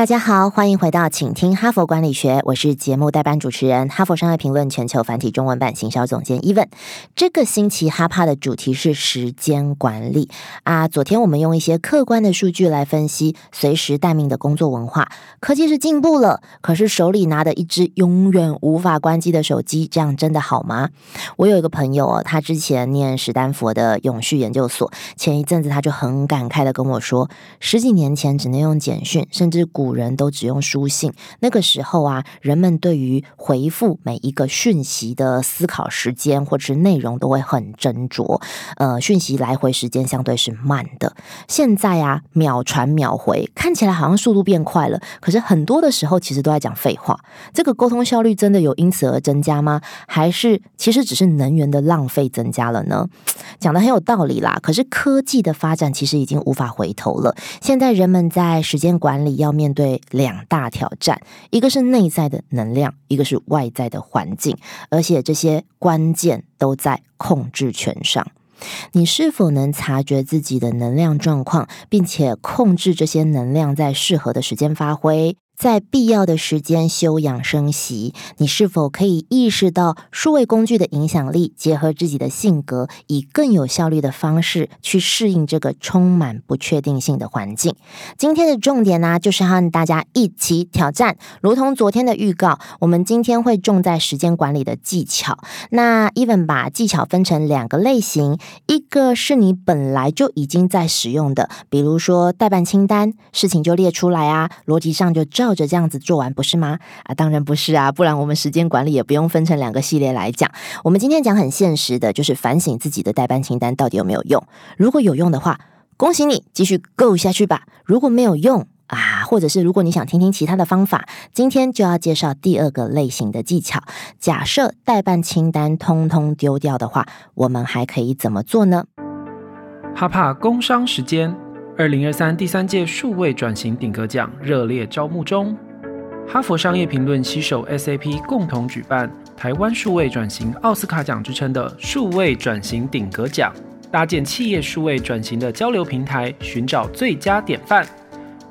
大家好，欢迎回到请听哈佛管理学，我是节目代班主持人、哈佛商业评论全球繁体中文版行销总监伊文。这个星期哈帕的主题是时间管理啊。昨天我们用一些客观的数据来分析随时待命的工作文化，科技是进步了，可是手里拿的一只永远无法关机的手机，这样真的好吗？我有一个朋友哦，他之前念史丹佛的永续研究所，前一阵子他就很感慨的跟我说，十几年前只能用简讯，甚至古人都只用书信。那个时候啊，人们对于回复每一个讯息的思考时间或者是内容都会很斟酌，呃，讯息来回时间相对是慢的。现在啊，秒传秒回，看起来好像速度变快了，可是很多的时候其实都在讲废话。这个沟通效率真的有因此而增加吗？还是其实只是能源的浪费增加了呢？讲的很有道理啦。可是科技的发展其实已经无法回头了。现在人们在时间管理要面对两大挑战，一个是内在的能量，一个是外在的环境，而且这些关键都在控制权上。你是否能察觉自己的能量状况，并且控制这些能量在适合的时间发挥？在必要的时间休养生息，你是否可以意识到数位工具的影响力？结合自己的性格，以更有效率的方式去适应这个充满不确定性的环境。今天的重点呢，就是和大家一起挑战。如同昨天的预告，我们今天会重在时间管理的技巧。那 Even 把技巧分成两个类型，一个是你本来就已经在使用的，比如说代办清单，事情就列出来啊，逻辑上就照。照着这样子做完不是吗？啊，当然不是啊，不然我们时间管理也不用分成两个系列来讲。我们今天讲很现实的，就是反省自己的代办清单到底有没有用。如果有用的话，恭喜你，继续 go 下去吧。如果没有用啊，或者是如果你想听听其他的方法，今天就要介绍第二个类型的技巧。假设代办清单通通丢掉的话，我们还可以怎么做呢？哈帕工商时间。二零二三第三届数位转型顶格奖热烈招募中，哈佛商业评论携手 SAP 共同举办台湾数位转型奥斯卡奖之称的数位转型顶格奖，搭建企业数位转型的交流平台，寻找最佳典范。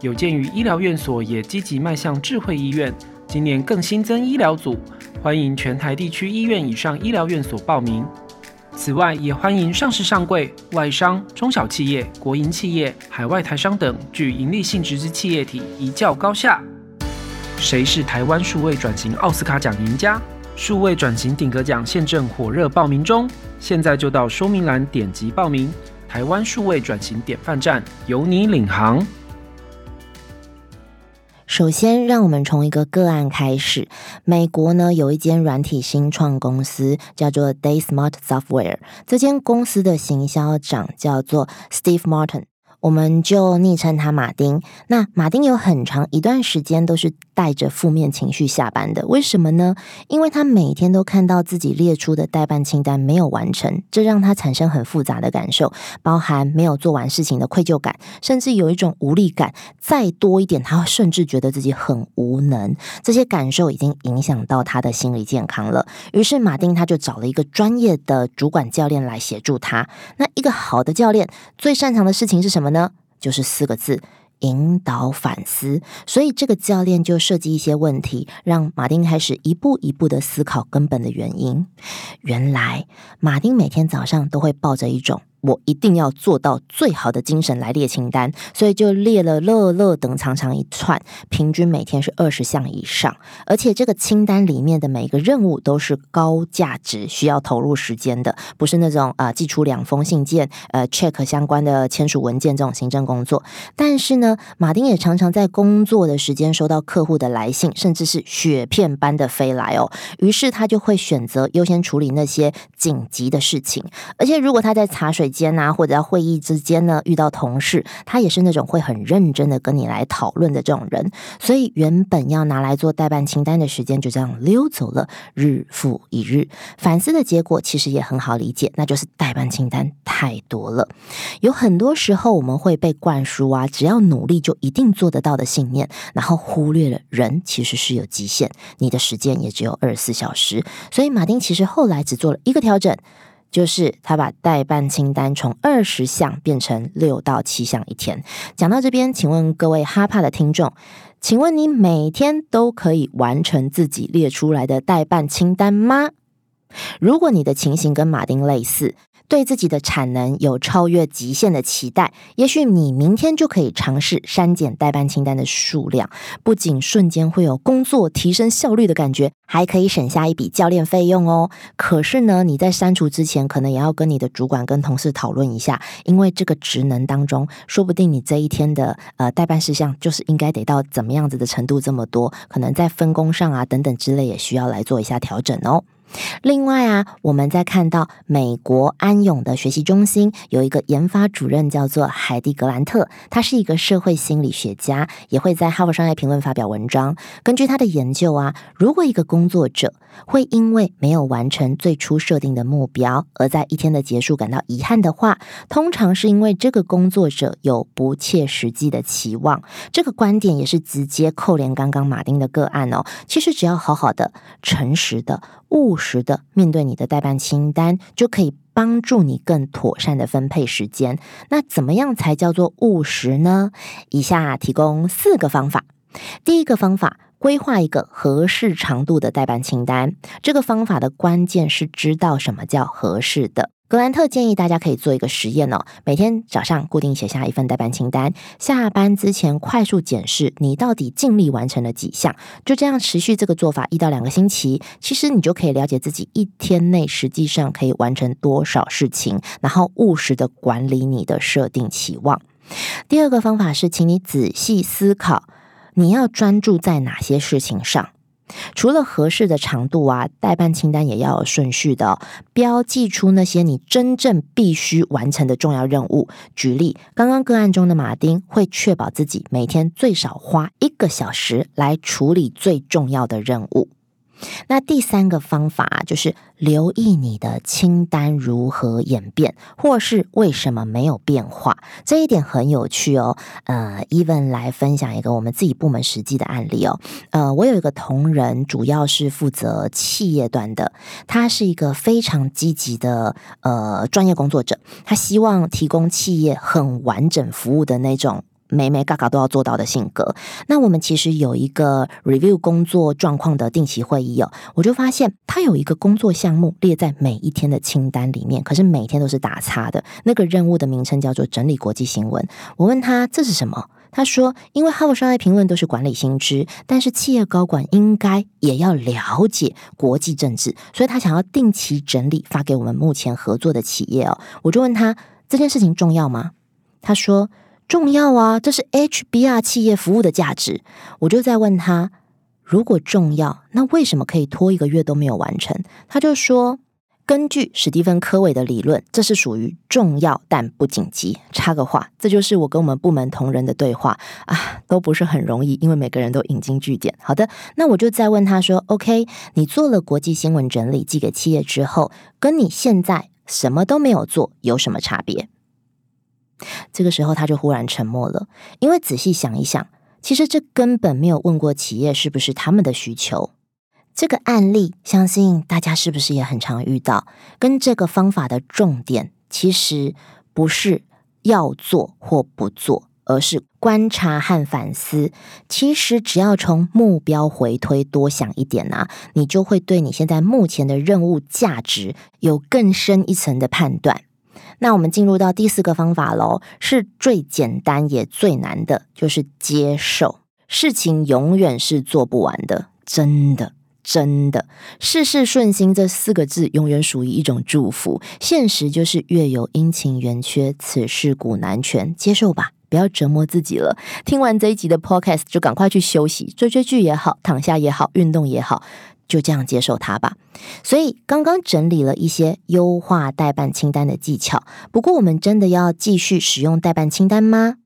有鉴于医疗院所也积极迈向智慧医院，今年更新增医疗组，欢迎全台地区医院以上医疗院所报名。此外，也欢迎上市上柜、外商、中小企业、国营企业、海外台商等具盈利性质之企业体一较高下。谁是台湾数位转型奥斯卡奖赢家？数位转型顶格奖现正火热报名中，现在就到说明栏点击报名。台湾数位转型典范站由你领航。首先，让我们从一个个案开始。美国呢有一间软体新创公司，叫做 DaySmart Software。这间公司的行销长叫做 Steve Martin。我们就昵称他马丁。那马丁有很长一段时间都是带着负面情绪下班的，为什么呢？因为他每天都看到自己列出的代办清单没有完成，这让他产生很复杂的感受，包含没有做完事情的愧疚感，甚至有一种无力感。再多一点，他甚至觉得自己很无能。这些感受已经影响到他的心理健康了。于是马丁他就找了一个专业的主管教练来协助他。那一个好的教练最擅长的事情是什么呢？呢，就是四个字：引导反思。所以这个教练就设计一些问题，让马丁开始一步一步的思考根本的原因。原来，马丁每天早上都会抱着一种。我一定要做到最好的精神来列清单，所以就列了乐乐等长长一串，平均每天是二十项以上。而且这个清单里面的每个任务都是高价值、需要投入时间的，不是那种啊寄出两封信件、呃 check 相关的签署文件这种行政工作。但是呢，马丁也常常在工作的时间收到客户的来信，甚至是雪片般的飞来哦。于是他就会选择优先处理那些紧急的事情，而且如果他在茶水。水间啊，或者在会议之间呢遇到同事，他也是那种会很认真的跟你来讨论的这种人，所以原本要拿来做代办清单的时间就这样溜走了，日复一日。反思的结果其实也很好理解，那就是代办清单太多了。有很多时候我们会被灌输啊，只要努力就一定做得到的信念，然后忽略了人其实是有极限，你的时间也只有二十四小时。所以马丁其实后来只做了一个调整。就是他把代办清单从二十项变成六到七项一天。讲到这边，请问各位哈帕的听众，请问你每天都可以完成自己列出来的代办清单吗？如果你的情形跟马丁类似。对自己的产能有超越极限的期待，也许你明天就可以尝试删减代办清单的数量，不仅瞬间会有工作提升效率的感觉，还可以省下一笔教练费用哦。可是呢，你在删除之前，可能也要跟你的主管跟同事讨论一下，因为这个职能当中，说不定你这一天的呃代办事项就是应该得到怎么样子的程度这么多，可能在分工上啊等等之类，也需要来做一下调整哦。另外啊，我们在看到美国安永的学习中心有一个研发主任叫做海蒂格兰特，他是一个社会心理学家，也会在《哈佛商业评论》发表文章。根据他的研究啊，如果一个工作者会因为没有完成最初设定的目标，而在一天的结束感到遗憾的话，通常是因为这个工作者有不切实际的期望。这个观点也是直接扣连刚刚马丁的个案哦。其实只要好好的、诚实的。务实的面对你的代办清单，就可以帮助你更妥善的分配时间。那怎么样才叫做务实呢？以下提供四个方法。第一个方法，规划一个合适长度的代办清单。这个方法的关键是知道什么叫合适的。格兰特建议大家可以做一个实验哦，每天早上固定写下一份代办清单，下班之前快速检视你到底尽力完成了几项，就这样持续这个做法一到两个星期，其实你就可以了解自己一天内实际上可以完成多少事情，然后务实的管理你的设定期望。第二个方法是，请你仔细思考，你要专注在哪些事情上。除了合适的长度啊，代办清单也要有顺序的，标记出那些你真正必须完成的重要任务。举例，刚刚个案中的马丁会确保自己每天最少花一个小时来处理最重要的任务。那第三个方法就是留意你的清单如何演变，或是为什么没有变化，这一点很有趣哦。呃，Even 来分享一个我们自己部门实际的案例哦。呃，我有一个同仁，主要是负责企业端的，他是一个非常积极的呃专业工作者，他希望提供企业很完整服务的那种。每每嘎嘎都要做到的性格，那我们其实有一个 review 工作状况的定期会议哦，我就发现他有一个工作项目列在每一天的清单里面，可是每天都是打叉的。那个任务的名称叫做整理国际新闻。我问他这是什么，他说因为哈佛商业评论都是管理新知，但是企业高管应该也要了解国际政治，所以他想要定期整理发给我们目前合作的企业哦。我就问他这件事情重要吗？他说。重要啊，这是 HBR 企业服务的价值。我就在问他，如果重要，那为什么可以拖一个月都没有完成？他就说，根据史蒂芬科维的理论，这是属于重要但不紧急。插个话，这就是我跟我们部门同仁的对话啊，都不是很容易，因为每个人都引经据典。好的，那我就再问他说，OK，你做了国际新闻整理寄给企业之后，跟你现在什么都没有做有什么差别？这个时候，他就忽然沉默了，因为仔细想一想，其实这根本没有问过企业是不是他们的需求。这个案例，相信大家是不是也很常遇到？跟这个方法的重点，其实不是要做或不做，而是观察和反思。其实只要从目标回推多想一点啊，你就会对你现在目前的任务价值有更深一层的判断。那我们进入到第四个方法喽，是最简单也最难的，就是接受事情永远是做不完的，真的真的，事事顺心这四个字永远属于一种祝福。现实就是月有阴晴圆缺，此事古难全，接受吧，不要折磨自己了。听完这一集的 Podcast 就赶快去休息，追追剧也好，躺下也好，运动也好。就这样接受它吧。所以刚刚整理了一些优化代办清单的技巧。不过，我们真的要继续使用代办清单吗？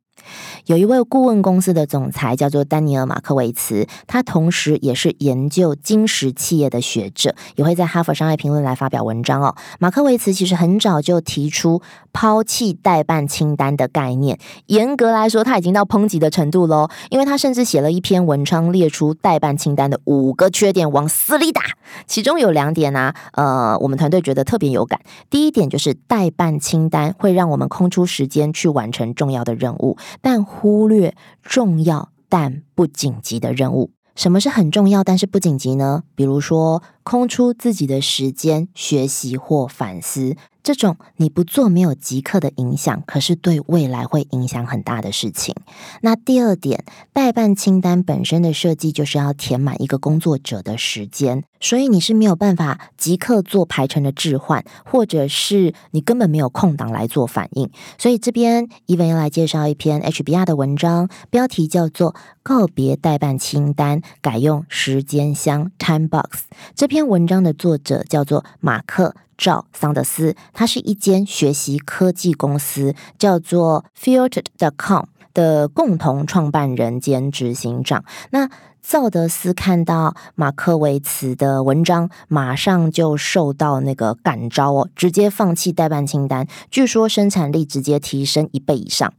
有一位顾问公司的总裁叫做丹尼尔·马克维茨，他同时也是研究金石企业的学者，也会在《哈佛商业评论》来发表文章哦。马克维茨其实很早就提出抛弃代办清单的概念，严格来说，他已经到抨击的程度喽，因为他甚至写了一篇文章，列出代办清单的五个缺点，往死里打。其中有两点呢，呃，我们团队觉得特别有感。第一点就是代办清单会让我们空出时间去完成重要的任务。但忽略重要但不紧急的任务。什么是很重要但是不紧急呢？比如说，空出自己的时间学习或反思。这种你不做没有即刻的影响，可是对未来会影响很大的事情。那第二点，代办清单本身的设计就是要填满一个工作者的时间，所以你是没有办法即刻做排程的置换，或者是你根本没有空档来做反应。所以这边伊文要来介绍一篇 HBR 的文章，标题叫做《告别代办清单，改用时间箱 Time Box》。这篇文章的作者叫做马克。赵桑德斯，他是一间学习科技公司，叫做 Filtered.com 的共同创办人兼执行长。那赵德斯看到马克维茨的文章，马上就受到那个感召哦，直接放弃代办清单，据说生产力直接提升一倍以上。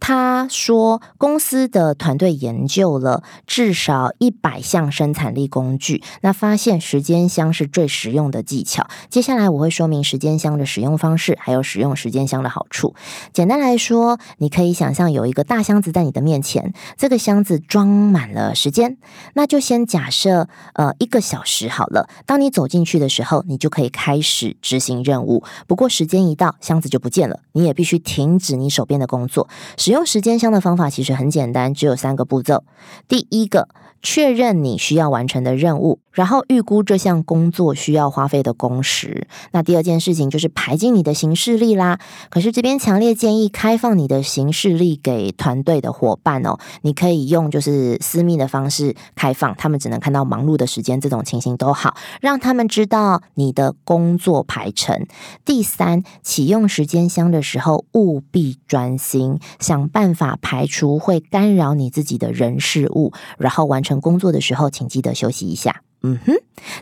他说，公司的团队研究了至少一百项生产力工具，那发现时间箱是最实用的技巧。接下来我会说明时间箱的使用方式，还有使用时间箱的好处。简单来说，你可以想象有一个大箱子在你的面前，这个箱子装满了时间，那就先假设呃一个小时好了。当你走进去的时候，你就可以开始执行任务。不过时间一到，箱子就不见了，你也必须停止你手边的工作。使用时间箱的方法其实很简单，只有三个步骤。第一个。确认你需要完成的任务，然后预估这项工作需要花费的工时。那第二件事情就是排进你的行事历啦。可是这边强烈建议开放你的行事历给团队的伙伴哦。你可以用就是私密的方式开放，他们只能看到忙碌的时间，这种情形都好，让他们知道你的工作排程。第三，启用时间箱的时候务必专心，想办法排除会干扰你自己的人事物，然后完成。工作的时候，请记得休息一下。嗯哼，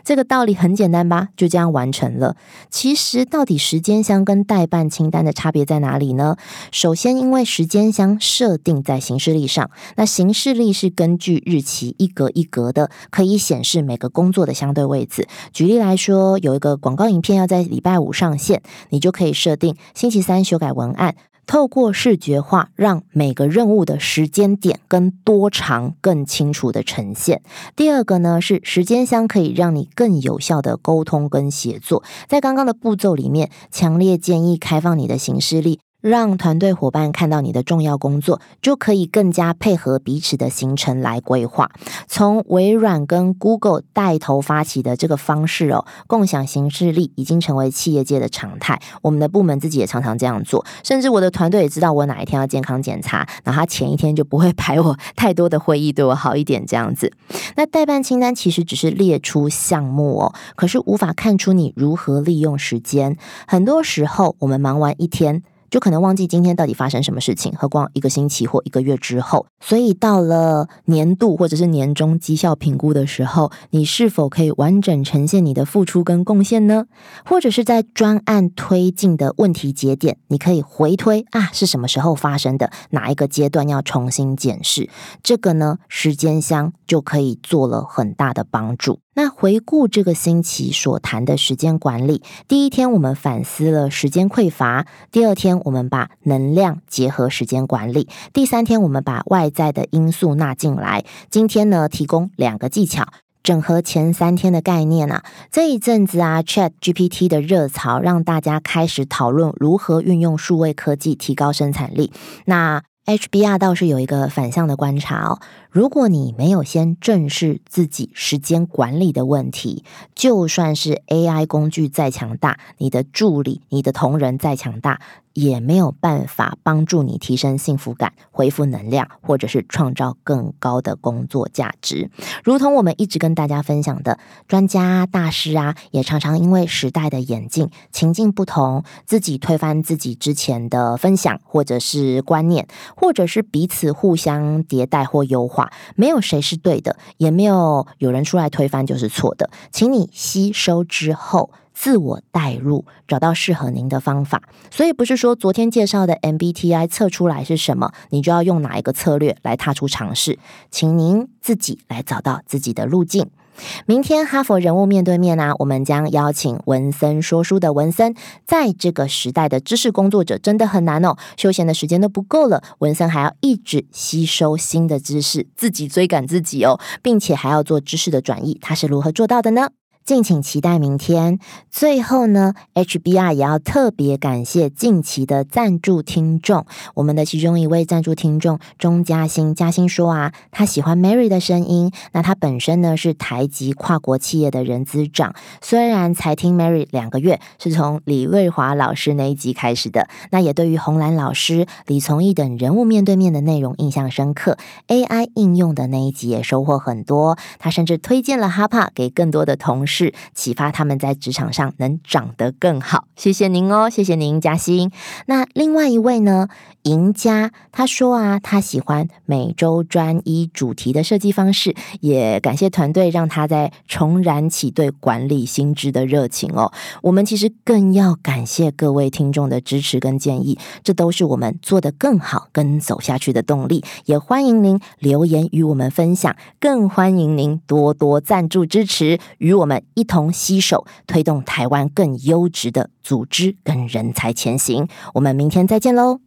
这个道理很简单吧？就这样完成了。其实，到底时间箱跟代办清单的差别在哪里呢？首先，因为时间箱设定在行事历上，那行事历是根据日期一格一格的，可以显示每个工作的相对位置。举例来说，有一个广告影片要在礼拜五上线，你就可以设定星期三修改文案。透过视觉化，让每个任务的时间点跟多长更清楚的呈现。第二个呢，是时间箱可以让你更有效的沟通跟协作。在刚刚的步骤里面，强烈建议开放你的行事历。让团队伙伴看到你的重要工作，就可以更加配合彼此的行程来规划。从微软跟 Google 带头发起的这个方式哦，共享行事历已经成为企业界的常态。我们的部门自己也常常这样做，甚至我的团队也知道我哪一天要健康检查，那他前一天就不会 排我太多的会议，对我好一点这样子。那代办清单其实只是列出项目哦，可是无法看出你如何利用时间。很多时候，我们忙完一天。就可能忘记今天到底发生什么事情，何况一个星期或一个月之后。所以到了年度或者是年终绩效评估的时候，你是否可以完整呈现你的付出跟贡献呢？或者是在专案推进的问题节点，你可以回推啊，是什么时候发生的？哪一个阶段要重新检视？这个呢，时间箱就可以做了很大的帮助。那回顾这个星期所谈的时间管理，第一天我们反思了时间匮乏，第二天我们把能量结合时间管理，第三天我们把外在的因素纳进来。今天呢，提供两个技巧，整合前三天的概念啊。这一阵子啊，Chat GPT 的热潮让大家开始讨论如何运用数位科技提高生产力。那 HBR 倒是有一个反向的观察哦。如果你没有先正视自己时间管理的问题，就算是 AI 工具再强大，你的助理、你的同仁再强大，也没有办法帮助你提升幸福感、恢复能量，或者是创造更高的工作价值。如同我们一直跟大家分享的，专家大师啊，也常常因为时代的演进、情境不同，自己推翻自己之前的分享，或者是观念，或者是彼此互相迭代或优化。没有谁是对的，也没有有人出来推翻就是错的。请你吸收之后。自我代入，找到适合您的方法。所以不是说昨天介绍的 MBTI 测出来是什么，你就要用哪一个策略来踏出尝试。请您自己来找到自己的路径。明天哈佛人物面对面啊，我们将邀请文森说书的文森。在这个时代的知识工作者真的很难哦，休闲的时间都不够了，文森还要一直吸收新的知识，自己追赶自己哦，并且还要做知识的转移。他是如何做到的呢？敬请期待明天。最后呢，HBR 也要特别感谢近期的赞助听众。我们的其中一位赞助听众钟嘉欣，嘉欣说啊，他喜欢 Mary 的声音。那他本身呢是台籍跨国企业的人资长，虽然才听 Mary 两个月，是从李瑞华老师那一集开始的。那也对于红兰老师、李从义等人物面对面的内容印象深刻，AI 应用的那一集也收获很多。他甚至推荐了哈帕给更多的同事。是启发他们在职场上能长得更好。谢谢您哦，谢谢您，嘉欣。那另外一位呢？赢家他说啊，他喜欢每周专一主题的设计方式，也感谢团队让他在重燃起对管理新知的热情哦。我们其实更要感谢各位听众的支持跟建议，这都是我们做得更好跟走下去的动力。也欢迎您留言与我们分享，更欢迎您多多赞助支持，与我们一同携手推动台湾更优质的组织跟人才前行。我们明天再见喽。